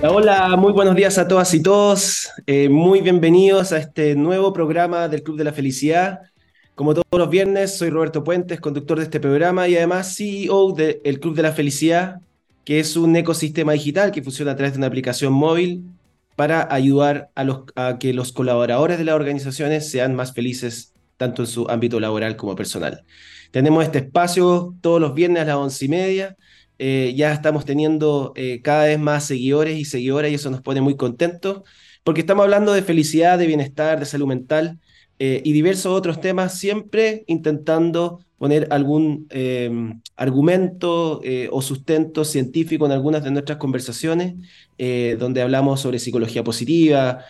Hola, muy buenos días a todas y todos. Eh, muy bienvenidos a este nuevo programa del Club de la Felicidad. Como todos los viernes, soy Roberto Puentes, conductor de este programa y además CEO del Club de la Felicidad, que es un ecosistema digital que funciona a través de una aplicación móvil para ayudar a, los, a que los colaboradores de las organizaciones sean más felices tanto en su ámbito laboral como personal. Tenemos este espacio todos los viernes a las once y media eh, ya estamos teniendo eh, cada vez más seguidores y seguidoras y eso nos pone muy contentos porque estamos hablando de felicidad, de bienestar, de salud mental eh, y diversos otros temas, siempre intentando poner algún em, argumento o sustento científico en algunas de nuestras conversaciones, donde hablamos sobre psicología positiva,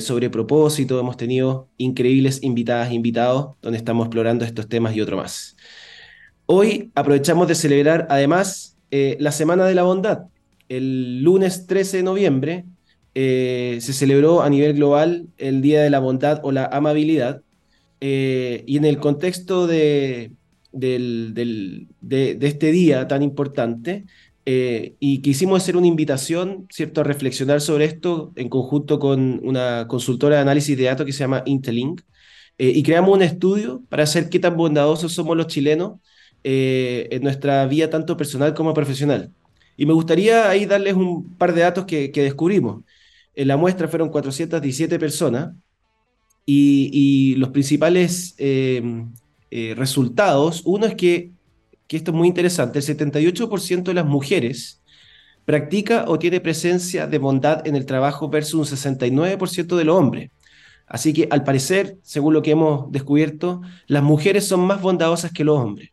sobre propósito, hemos tenido increíbles invitadas e invitados, donde estamos explorando estos temas y otro más. Hoy aprovechamos de celebrar además eh, la Semana de la Bondad. El lunes 13 de noviembre eh, se celebró a nivel global el Día de la Bondad o la Amabilidad. Eh, y en el contexto de, este día tan importante, y quisimos hacer una invitación, ¿cierto?, a reflexionar sobre esto en conjunto con una consultora de análisis de datos que se llama Intelink, y creamos un estudio para hacer qué tan bondadosos somos los chilenos eh, en nuestra vida tanto personal como profesional. Y me gustaría ahí darles un par de datos que, descubrimos. En la muestra fueron 417 personas y, los principales em, eh, resultados, uno es que, que esto es muy interesante, el 78% de las mujeres practica o tiene presencia de bondad en el trabajo versus un 69% de los hombres. Así que al parecer, según lo que hemos descubierto, las mujeres son más bondadosas que los hombres.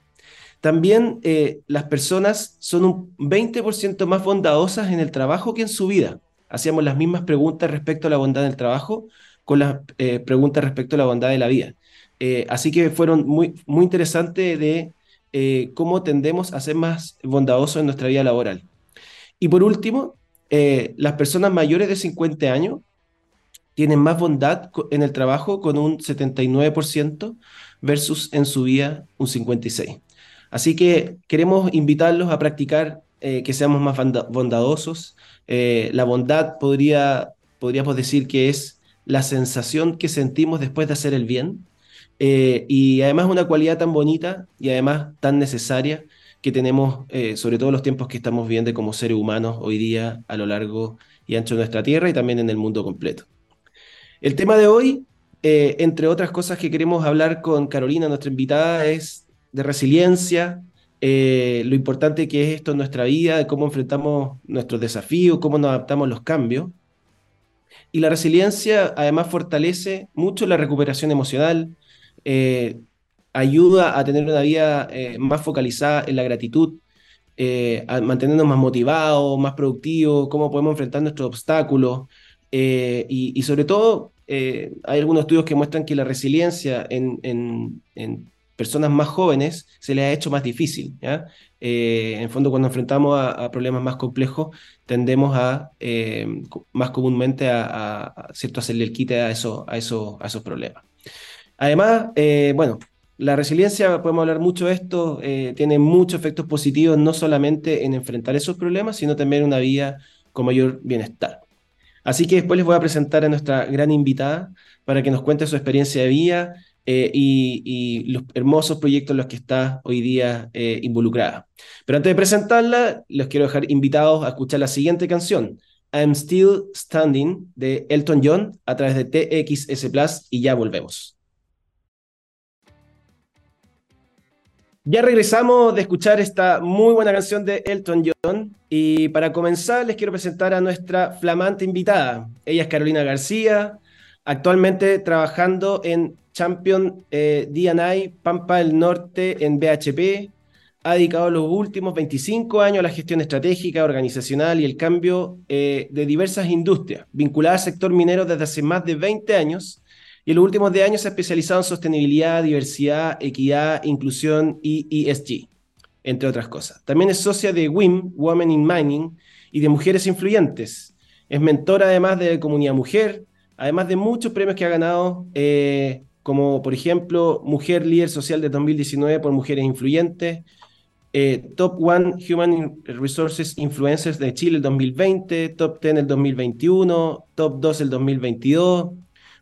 También eh, las personas son un 20% más bondadosas en el trabajo que en su vida. Hacíamos las mismas preguntas respecto a la bondad del trabajo con las eh, preguntas respecto a la bondad de la vida. Eh, así que fueron muy, muy interesantes de cómo tendemos a ser más bondadosos en nuestra vida laboral. Y por último, las personas mayores de 50 años tienen más bondad en el trabajo con un 79% versus en su vida un 56%. Así que queremos invitarlos a practicar eh, que seamos más bondadosos. Eh, la bondad podría, podríamos decir que es la sensación que sentimos después de hacer el bien. Eh, y además una cualidad tan bonita y además tan necesaria que tenemos, sobre todo los tiempos que estamos viviendo como seres humanos hoy día a lo largo y ancho de nuestra tierra y también en el mundo completo. El tema de hoy, entre otras cosas que queremos hablar con Carolina, nuestra invitada, es de resiliencia, eh, lo importante que es esto en nuestra vida, de cómo enfrentamos nuestros desafíos, cómo nos adaptamos a los cambios. Y la resiliencia además fortalece mucho la recuperación emocional, eh, ayuda a tener una vida eh, más focalizada en la gratitud, a mantenernos más motivados, más productivos, cómo podemos enfrentar nuestros obstáculos. Y, sobre todo, hay algunos estudios que muestran que la resiliencia en, personas más jóvenes se les ha hecho más difícil. ¿ya? Eh, en fondo, cuando enfrentamos a, problemas más complejos, tendemos a, eh, más comúnmente a, ¿cierto? hacerle el quite a, eso, a, eso, a esos problemas. Además, eh, bueno, la resiliencia, podemos hablar mucho de esto, tiene muchos efectos positivos, no solamente en enfrentar esos problemas, sino también una vida con mayor bienestar. Así que después les voy a presentar a nuestra gran invitada para que nos cuente su experiencia de vida eh, y, los hermosos proyectos en los que está hoy día eh, involucrada. Pero antes de presentarla, les quiero dejar invitados a escuchar la siguiente canción, I'm Still Standing, de Elton John, a través de TXS Plus, y ya volvemos. Ya regresamos de escuchar esta muy buena canción de Elton John y para comenzar les quiero presentar a nuestra flamante invitada. Ella es Carolina García, actualmente trabajando en Champion eh, DNI Pampa del Norte en BHP. Ha dedicado los últimos 25 años a la gestión estratégica, organizacional y el cambio eh, de diversas industrias, vinculada al sector minero desde hace más de 20 años. Y en los últimos 10 años se ha especializado en sostenibilidad, diversidad, equidad, inclusión y ESG, entre otras cosas. También es socia de WIM, Women in Mining, y de Mujeres Influyentes. Es mentora además de Comunidad Mujer, además de muchos premios que ha ganado eh, como por ejemplo Mujer Líder Social de 2019 por Mujeres Influyentes, eh, Top One Human Resources Influencers de Chile el 2020, Top 10 el 2021, Top 2 el 2022,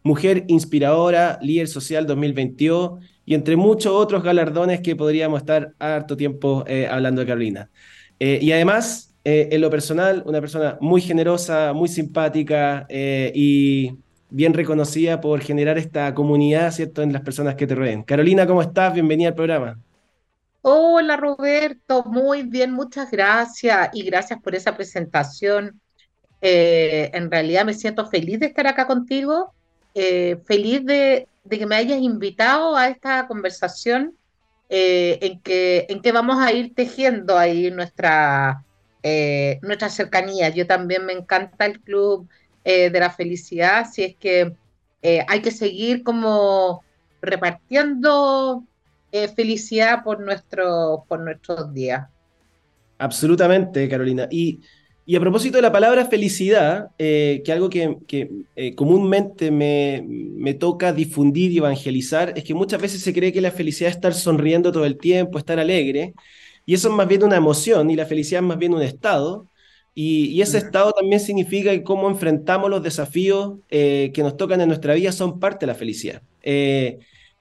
Mujer Inspiradora, Líder Social 2022 y entre muchos otros galardones que podríamos estar harto tiempo eh, hablando de Carolina. Eh, y además, en lo personal, una persona muy generosa, muy simpática y bien reconocida por generar esta comunidad, ¿cierto?, en las personas que te rodeen. Carolina, ¿cómo estás? Bienvenida al programa. Hola Roberto, muy bien, muchas gracias y gracias por esa presentación. Eh, en realidad me siento feliz de estar acá contigo, eh, feliz de, que me hayas invitado a esta conversación eh, en, que, en que vamos a ir tejiendo ahí nuestra, nuestra cercanía. Yo también me encanta el Club de la Felicidad, si es que hay que seguir como repartiendo eh, felicidad por, nuestro, por nuestros días. Absolutamente, Carolina. Y, y a propósito de la palabra felicidad, eh, que algo que, eh, comúnmente me, me, toca difundir y evangelizar, es que muchas veces se cree que la felicidad es estar sonriendo todo el tiempo, estar alegre, y eso es más bien una emoción, y la felicidad es más bien un estado. Y, y ese estado también significa que cómo enfrentamos los desafíos que nos tocan en nuestra vida son parte de la felicidad.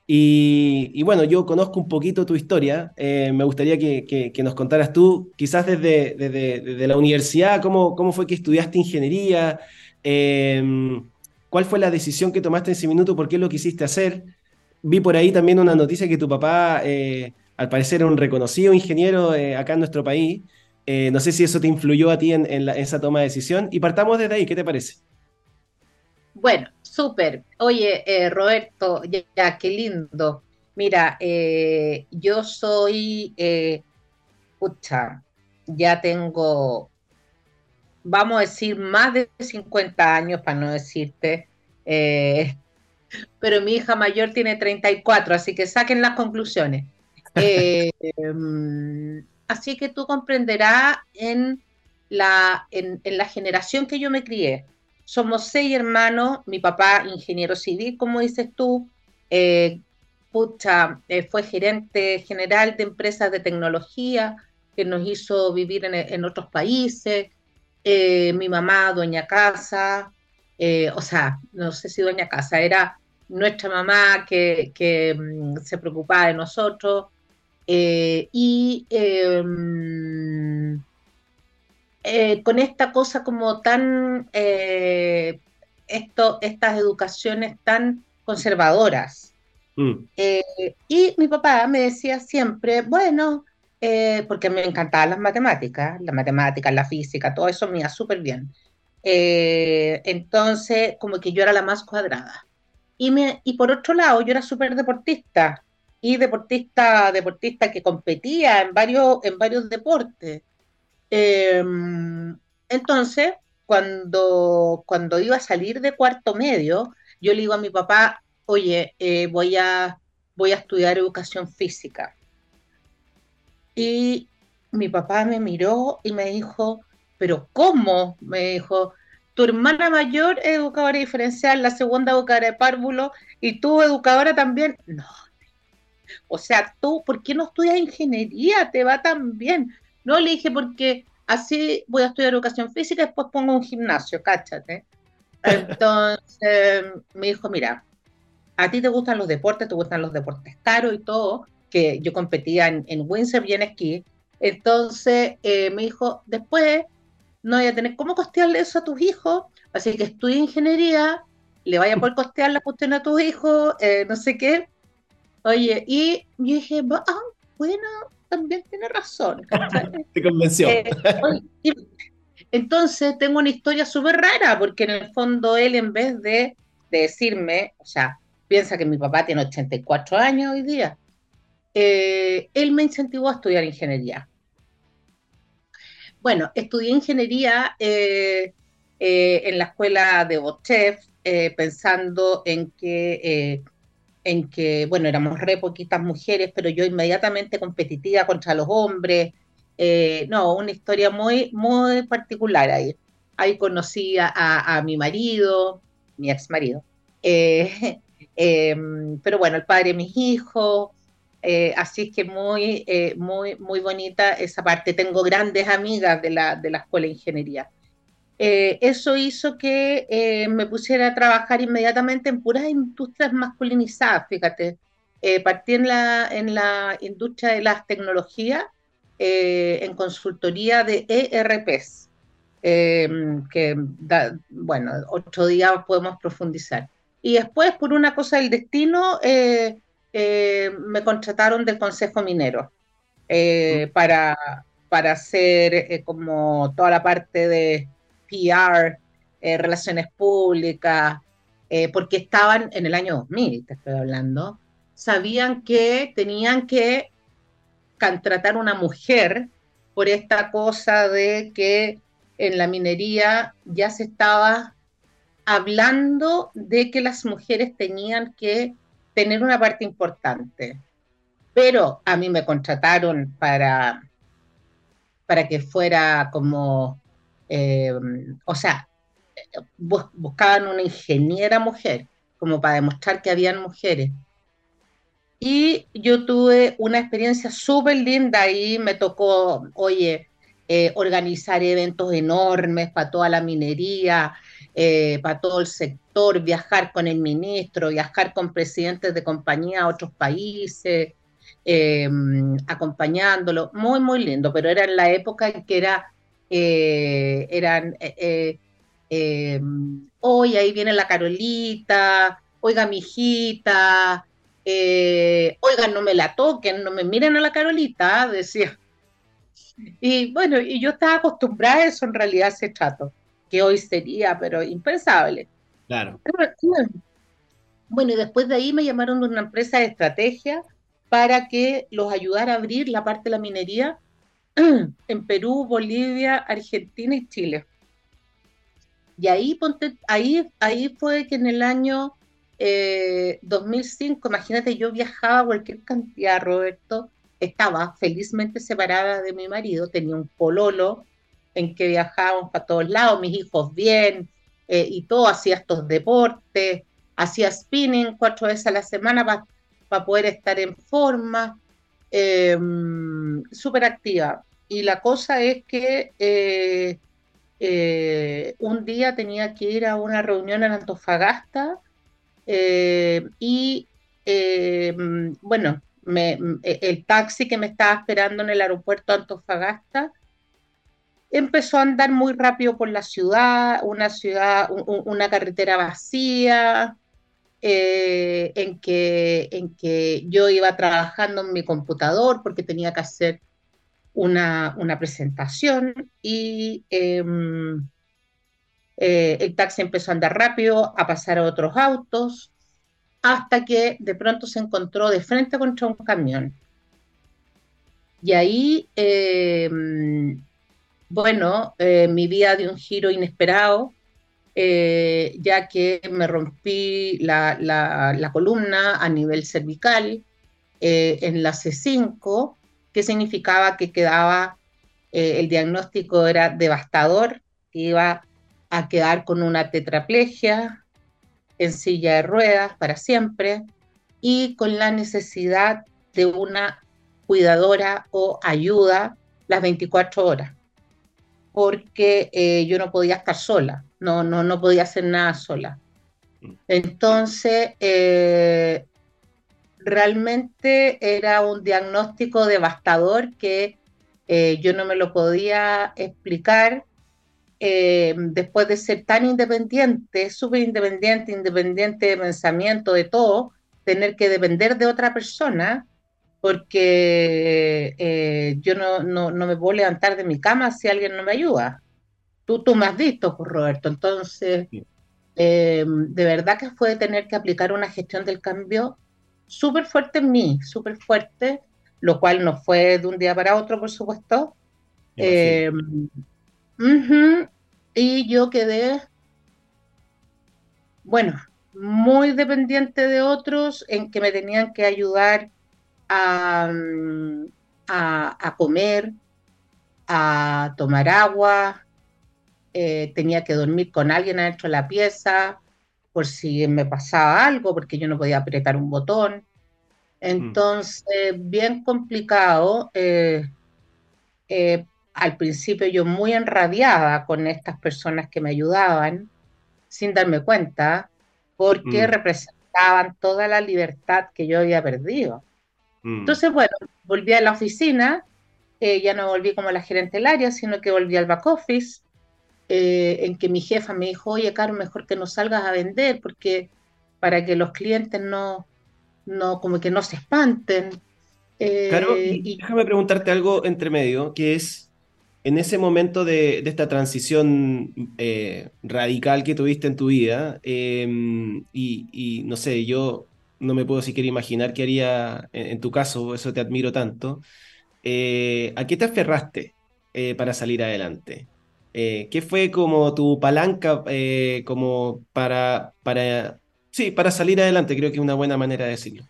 Y, bueno, yo conozco un poquito tu historia. Eh, me gustaría que, nos contaras tú, quizás desde, desde, la universidad, cómo, cómo, fue que estudiaste ingeniería, em, cuál fue la decisión que tomaste en ese minuto, por qué lo quisiste hacer. Vi por ahí también una noticia que tu papá, eh, al parecer, era un reconocido ingeniero eh, acá en nuestro país. No sé si eso te influyó a ti en, en esa toma de decisión. Y partamos desde ahí, ¿qué te parece? Bueno, Súper. Oye, eh, Roberto, ya, qué lindo. Mira, eh, yo soy, eh, pucha, ya tengo, vamos a decir, más de 50 años, para no decirte, pero mi hija mayor tiene 34, así que saquen las conclusiones. Así que tú comprenderás en la, en la generación que yo me crié somos seis hermanos, mi papá ingeniero civil, como dices tú, eh, pucha, eh, fue gerente general de empresas de tecnología que nos hizo vivir en, otros países, eh, mi mamá, dueña casa, o sea, no sé si dueña casa, era nuestra mamá que, que mm, se preocupaba de nosotros. Y em, eh, con esta cosa como tan, eh, esto, estas educaciones tan conservadoras. Mm. Eh, y mi papá me decía siempre, bueno, porque me encantaban las matemáticas, las matemáticas, la física, todo eso me iba súper bien. entonces, como que yo era la más cuadrada. Y, me, y por otro lado, yo era súper deportista y deportista, deportista que competía en varios, en varios deportes. Em, entonces, cuando, cuando iba a salir de cuarto medio, yo le digo a mi papá, oye, eh, voy, a, voy a estudiar educación física. Y mi papá me miró y me dijo, pero ¿cómo? Me dijo, tu hermana mayor es educadora diferencial, la segunda educadora de párvulo, y tú educadora también. No. O sea, tú, ¿por qué no estudias ingeniería? Te va tan bien. No, le dije porque así voy a estudiar educación física y después pongo un gimnasio, cáchate. Entonces me dijo, mira, a ti te gustan los deportes, te gustan los deportes caros y todo, que yo competía en, en Windsor y en esquí. Entonces eh, me dijo, después no voy a tener cómo costearle eso a tus hijos, así que estudia ingeniería, le vaya a poder costear la cuestión a tus hijos, eh, no sé qué. Oye, y yo dije, ah, bueno, también tiene razón. Te convenció. Eh, entonces tengo una historia súper rara, porque en el fondo él en vez de, decirme, o sea, piensa que mi papá tiene 84 años hoy día, eh, él me incentivó a estudiar ingeniería. Bueno, estudié ingeniería eh, en la escuela de Bochef, pensando en que en que, bueno, éramos re poquitas mujeres, pero yo inmediatamente competitiva contra los hombres. Eh, no, una historia muy, muy particular ahí. Ahí conocí a, mi marido, mi ex marido, eh, em, pero bueno, el padre de mis hijos. Eh, así que muy, muy, muy bonita esa parte. Tengo grandes amigas de la, de la escuela de ingeniería. Eh, eso hizo que me pusiera a trabajar inmediatamente en puras industrias masculinizadas, fíjate. partí en la, en la industria de las tecnologías, en consultoría de ERPs, que, bueno, otro día podemos profundizar. Y después, por una cosa del destino, eh, me contrataron del Consejo Minero eh, para, para hacer eh, como toda la parte de PR, relaciones públicas, porque estaban en el año 2000, te estoy hablando, sabían que tenían que contratar una mujer por esta cosa de que en la minería ya se estaba hablando de que las mujeres tenían que tener una parte importante. Pero a mí me contrataron para, para que fuera como, eh, o sea, buscaban una ingeniera mujer, como para demostrar que habían mujeres. Y yo tuve una experiencia súper linda ahí, me tocó, oye, eh, organizar eventos enormes para toda la minería, eh, para todo el sector, viajar con el ministro, viajar con presidentes de compañía a otros países, eh, acompañándolo, muy, muy lindo, pero era en la época en que era, eh, eran, hoy ahí viene la Carolita, oiga mi hijita, oiga no me la toquen, no me miren a la Carolita, decía. Y bueno, y yo estaba acostumbrada a eso en realidad, ese trato que hoy sería, pero impensable. Claro. Bueno, y después de ahí me llamaron de una empresa de estrategia para que los ayudara a abrir la parte de la minería en Perú, Bolivia, Argentina y Chile. Y ahí, ponte, ahí, ahí fue que en el año 2005, eh, imagínate, yo viajaba cualquier cantidad, Roberto, estaba felizmente separada de mi marido, tenía un pololo en que viajábamos para todos lados, mis hijos bien, eh, y todo, hacía estos deportes, hacía spinning cuatro veces a la semana para poder estar en forma, em, súper activa. Y la cosa es que eh, eh, un día tenía que ir a una reunión en Antofagasta y em, bueno, el taxi que me estaba esperando en el aeropuerto de Antofagasta empezó a andar muy rápido por la ciudad, una ciudad, una carretera vacía, eh, en, que, en que yo iba trabajando en mi computador porque tenía que hacer una, presentación y em, eh, el taxi empezó a andar rápido, a pasar a otros autos, hasta que de pronto se encontró de frente contra un camión. Y ahí em, bueno, eh, mi vida dio un giro inesperado, eh, ya que me rompí la, columna a nivel cervical en la C5, que significaba que quedaba, el diagnóstico era devastador, que iba a quedar con una tetraplegia en silla de ruedas para siempre y con la necesidad de una cuidadora o ayuda las 24 horas porque eh, yo no podía estar sola, no, no, no podía hacer nada sola. Mm. Entonces, eh, realmente era un diagnóstico devastador que eh, yo no me lo podía explicar después de ser tan independiente, súper independiente, independiente de pensamiento, de todo, tener que depender de otra persona porque eh, yo no, no, no, me puedo levantar de mi cama si alguien no me ayuda. Tú, tú me has visto, pues, Roberto. Entonces, eh, de verdad que fue tener que aplicar una gestión del cambio súper fuerte en mí, súper fuerte, lo cual no fue de un día para otro, por supuesto. Eh, y yo quedé, bueno, muy dependiente de otros en que me tenían que ayudar a, comer, a tomar agua, eh, tenía que dormir con alguien adentro de la pieza por si me pasaba algo, porque yo no podía apretar un botón. Entonces, bien complicado. Eh, eh, al principio yo muy enrabiada con estas personas que me ayudaban, sin darme cuenta, porque mm. representaban toda la libertad que yo había perdido. Mm. Entonces, bueno, volví a la oficina, eh, ya no volví como la gerente del área, sino que volví al back office, eh, en que mi jefa me dijo, oye, Caro, mejor que no salgas a vender, porque para que los clientes no, no como que no se espanten. Caro, eh, y déjame preguntarte algo entre medio, que es, en ese momento de, esta transición eh, radical que tuviste en tu vida, em, y, no sé, yo no me puedo siquiera imaginar qué haría en, tu caso, eso te admiro tanto, eh, ¿a qué te aferraste para salir adelante? ¿Qué fue como tu palanca como para, para, sí, para salir adelante? Creo que es una buena manera de decirlo.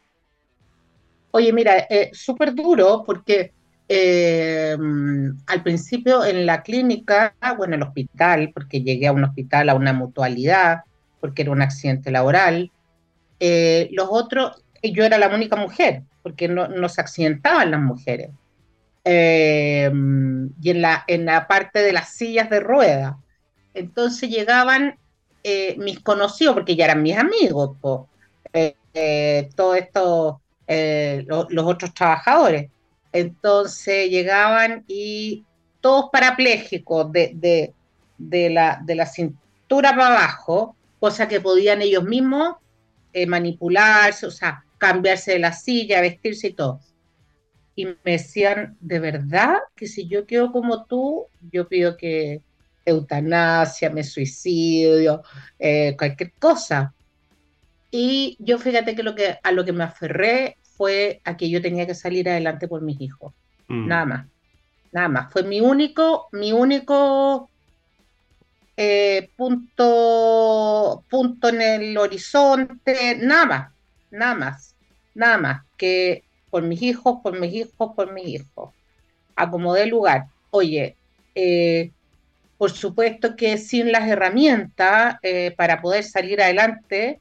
Oye, mira, súper duro porque eh, al principio en la clínica, bueno, en el hospital, porque llegué a un hospital, a una mutualidad, porque era un accidente laboral. Eh, los otros, yo era la única mujer, porque no, se accidentaban las mujeres. Eh, y en la, en la parte de las sillas de rueda. Entonces llegaban mis conocidos, porque ya eran mis amigos, todos estos, los otros trabajadores entonces llegaban y todos parapléjicos de, la, de la cintura para abajo, cosa que podían ellos mismos eh, manipularse, o sea, cambiarse de la silla, vestirse y todo. Y me decían, de verdad, que si yo quedo como tú, yo pido que eutanasia, me suicidio, eh, cualquier cosa. Y yo fíjate que, lo que a lo que me aferré fue a que yo tenía que salir adelante por mis hijos. Mm. Nada más. Nada más. Fue mi único, mi único eh, punto, punto en el horizonte. Nada más. Nada más. Nada más. Que por mis hijos, por mis hijos, por mis hijos. Acomodé lugar. Oye, eh, por supuesto que sin las herramientas eh, para poder salir adelante,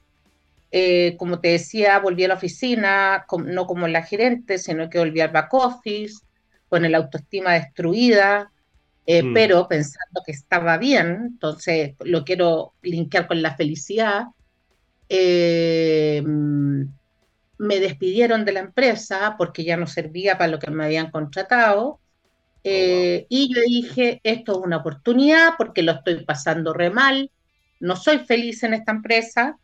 eh, como te decía, volví a la oficina, no como la gerente, sino que volví al back office, con el autoestima destruida, eh, mm. pero pensando que estaba bien, entonces lo quiero linkear con la felicidad. Eh, me despidieron de la empresa porque ya no servía para lo que me habían contratado. Oh, y yo dije, esto es una oportunidad porque lo estoy pasando re mal, no soy feliz en esta empresa,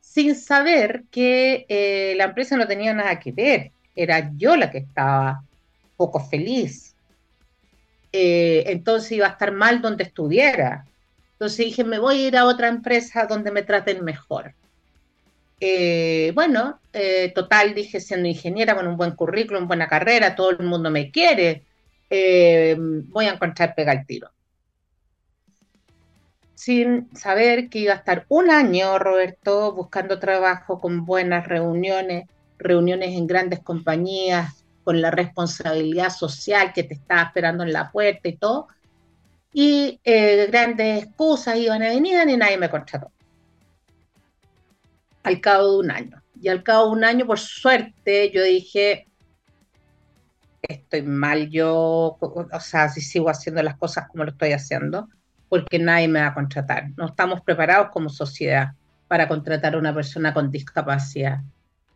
sin saber que eh, la empresa no tenía nada que ver, era yo la que estaba poco feliz. Eh, entonces iba a estar mal donde estuviera. Entonces dije, me voy a ir a otra empresa donde me traten mejor. Eh, bueno, total, dije, siendo ingeniera con un buen currículum, buena carrera, todo el mundo me quiere, voy a encontrar pega el tiro sin saber que iba a estar un año, Roberto, buscando trabajo con buenas reuniones, reuniones en grandes compañías, con la responsabilidad social que te estaba esperando en la puerta y todo. Y eh, grandes excusas iban a venir y nadie me contrató. Al cabo de un año. Y al cabo de un año, por suerte, yo dije, estoy mal yo, o sea, si sigo haciendo las cosas como lo estoy haciendo porque nadie me va a contratar. No estamos preparados como sociedad para contratar a una persona con discapacidad.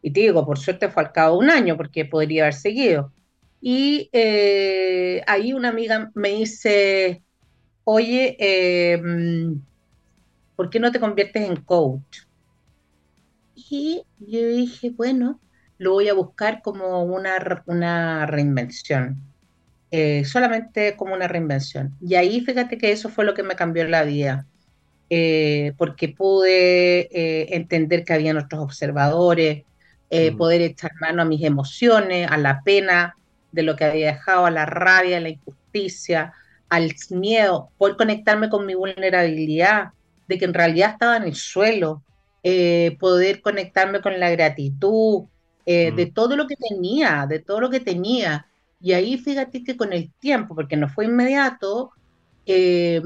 Y te digo, por suerte fue al cabo de un año, porque podría haber seguido. Y eh, ahí una amiga me dice, oye, em, ¿por qué no te conviertes en coach? Y yo dije, bueno, lo voy a buscar como una, una reinvención. Eh, solamente como una reinvención. Y ahí fíjate que eso fue lo que me cambió la vida, eh, porque pude eh, entender que había otros observadores, mm. poder echar mano a mis emociones, a la pena de lo que había dejado, a la rabia, a la injusticia, al miedo, poder conectarme con mi vulnerabilidad, de que en realidad estaba en el suelo, poder conectarme con la gratitud, de mm. todo lo que tenía, de todo lo que tenía y ahí fíjate que con el tiempo, porque no fue inmediato, eh,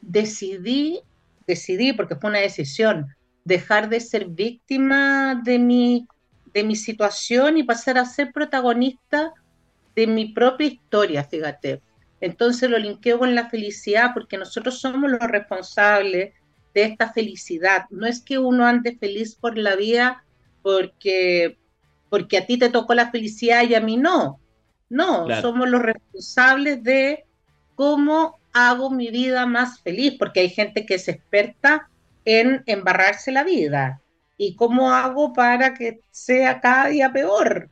decidí, decidí, porque fue una decisión, dejar de ser víctima de mi, de mi situación y pasar a ser protagonista de mi propia historia, fíjate. Entonces lo linkeo con la felicidad porque nosotros somos los responsables de esta felicidad. No es que uno ande feliz por la vida porque, porque a ti te tocó la felicidad y a mí no. No, somos los responsables de cómo hago mi vida más feliz, porque hay gente que se experta en embarrarse la vida. ¿Y cómo hago para que sea cada día peor?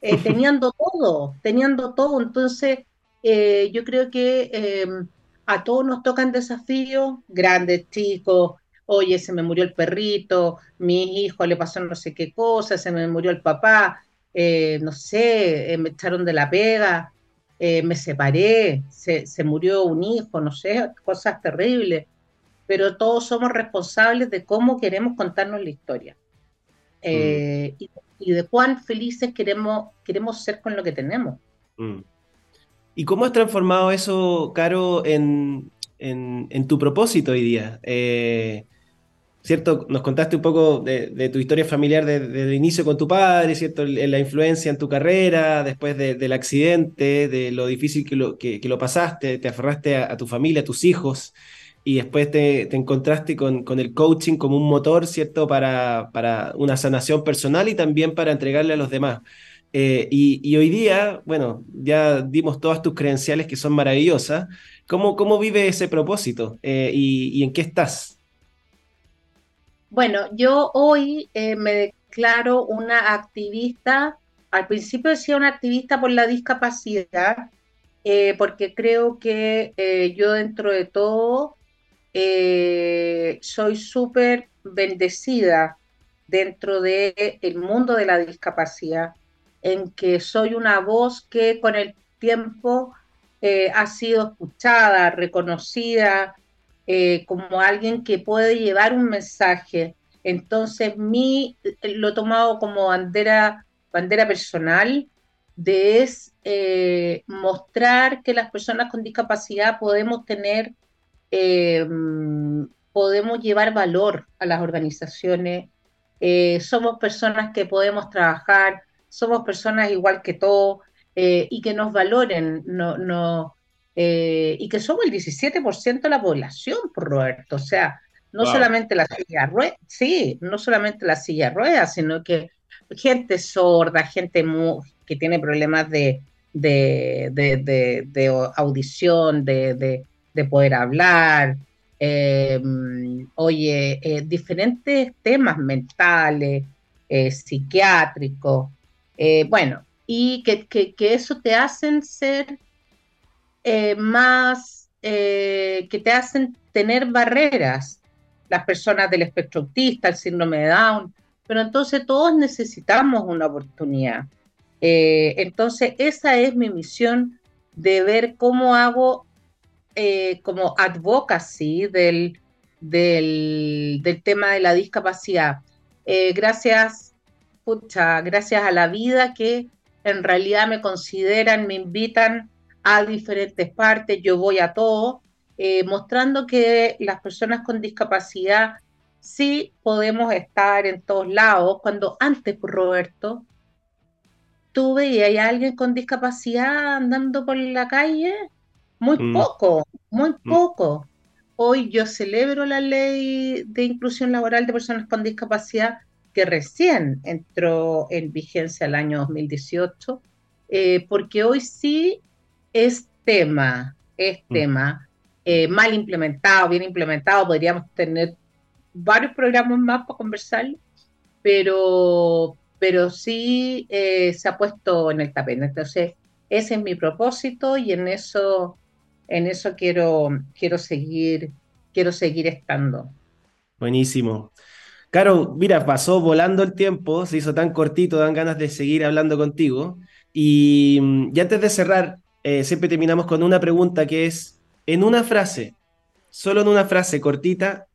Eh, teniendo todo, teniendo todo. Entonces, eh, yo creo que em, a todos nos tocan desafíos, grandes, chicos, oye, se me murió el perrito, mi hijo le pasó no sé qué cosa, se me murió el papá, eh, no sé, eh, me echaron de la pega, me separé, se, se, murió un hijo, no sé, cosas terribles, pero todos somos responsables de cómo queremos contarnos la historia. Mm. y, de cuán felices queremos, queremos ser con lo que tenemos. Mm. ¿Y cómo has transformado eso, Caro, en, tu propósito hoy día? Eh, ¿Cierto? Nos contaste un poco de, tu historia familiar desde el inicio con tu padre, ¿cierto? La influencia en tu carrera, después del accidente, de lo difícil que lo, que, lo pasaste, te aferraste a, tu familia, a tus hijos, y después te, encontraste con, el coaching como un motor, ¿cierto? Para, para una sanación personal y también para entregarle a los demás. Eh, y, hoy día, bueno, ya dimos todas tus credenciales que son maravillosas. ¿Cómo, cómo vive ese propósito eh, y, en qué estás? Bueno, yo hoy eh, me declaro una activista. Al principio decía una activista por la discapacidad, porque creo que yo dentro de todo soy súper bendecida dentro del el mundo de la discapacidad en que soy una voz que con el tiempo eh, ha sido escuchada, reconocida eh, como alguien que puede llevar un mensaje. Entonces, mi, lo he tomado como bandera, bandera personal de es eh, mostrar que las personas con discapacidad podemos tener, podemos llevar valor a las organizaciones, somos personas que podemos trabajar somos personas igual que todos eh, y que nos valoren, no, no, eh, y que somos el 17% de la población, por Roberto. O sea, no solamente la silla rueda, sí, no solamente la silla rueda, sino que gente sorda, gente que tiene problemas de, de, audición, de, poder hablar, em, oye, eh, diferentes temas mentales, psiquiátricos. Eh, bueno, y que, eso te hacen ser eh, más, eh, que te hacen tener barreras, las personas del espectro autista, el síndrome de Down, pero entonces todos necesitamos una oportunidad. entonces esa es mi misión de ver cómo hago como advocacy del, del, del, tema de la discapacidad. gracias gracias a la vida que en realidad me consideran, me invitan a diferentes partes, yo voy a todo, eh, mostrando que las personas con discapacidad sí podemos estar en todos lados, cuando antes, Roberto, tuve y hay alguien con discapacidad andando por la calle, muy mm. poco, muy mm. poco. Hoy yo celebro la ley de inclusión laboral de personas con discapacidad que recién entró en vigencia el año 2018, eh, porque hoy sí es tema, es mm. tema, eh, mal implementado, bien implementado, podríamos tener varios programas más para conversar, pero, pero sí eh, se ha puesto en el tapete. Entonces, ese es mi propósito y en eso, en eso quiero, quiero seguir, quiero seguir estando. Buenísimo. Caro, mira, pasó volando el tiempo, se hizo tan cortito, dan ganas de seguir hablando contigo. Y, mm, antes de cerrar, eh, siempre terminamos con una pregunta que es, en una frase, solo en una frase cortita,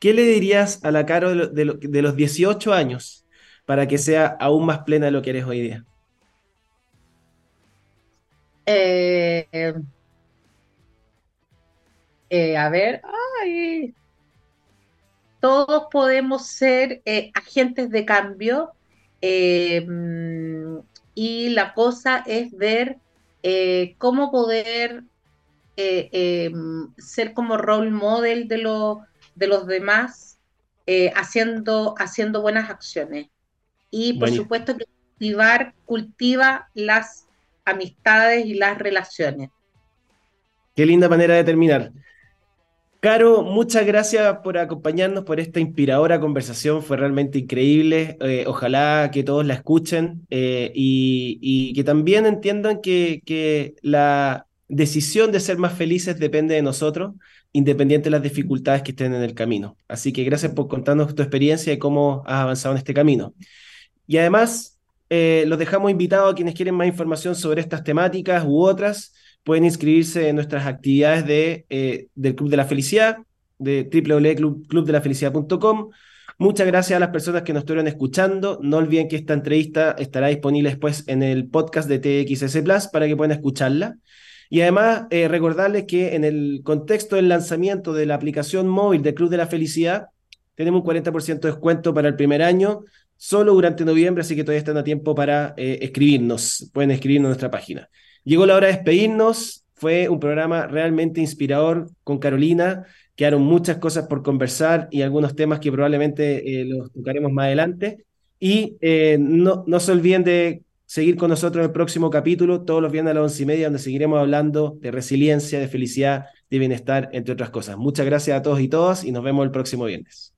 ¿qué le dirías a la Caro de, los 18 años para que sea aún más plena de lo que eres hoy día? Eh, eh, a ver, ay, todos podemos ser eh, agentes de cambio Em, y la cosa es ver eh, cómo poder eh, em, ser como role model de, de los demás eh, haciendo, haciendo buenas acciones. Y por supuesto que cultivar, cultiva las amistades y las relaciones. Qué linda manera de terminar. Caro, muchas gracias por acompañarnos por esta inspiradora conversación, fue realmente increíble. Eh, ojalá que todos la escuchen eh, y, que también entiendan que, que, la decisión de ser más felices depende de nosotros, independiente de las dificultades que estén en el camino. Así que gracias por contarnos tu experiencia y cómo has avanzado en este camino. Y además, eh, los dejamos invitados a quienes quieren más información sobre estas temáticas u otras pueden inscribirse en nuestras actividades de, eh, del Club de la Felicidad, de www.clubdelafelicidad.com. Muchas gracias a las personas que nos estuvieron escuchando. No olviden que esta entrevista estará disponible después en el podcast de TXS Plus para que puedan escucharla. Y además, eh, recordarles que en el contexto del lanzamiento de la aplicación móvil del Club de la Felicidad, tenemos un 40% de descuento para el primer año, solo durante noviembre, así que todavía están a tiempo para eh, escribirnos. Pueden escribirnos en nuestra página. Llegó la hora de despedirnos. Fue un programa realmente inspirador con Carolina. Quedaron muchas cosas por conversar y algunos temas que probablemente eh, los tocaremos más adelante. Y eh, no, no se olviden de seguir con nosotros el próximo capítulo, todos los viernes a las once y media, donde seguiremos hablando de resiliencia, de felicidad, de bienestar, entre otras cosas. Muchas gracias a todos y todas y nos vemos el próximo viernes.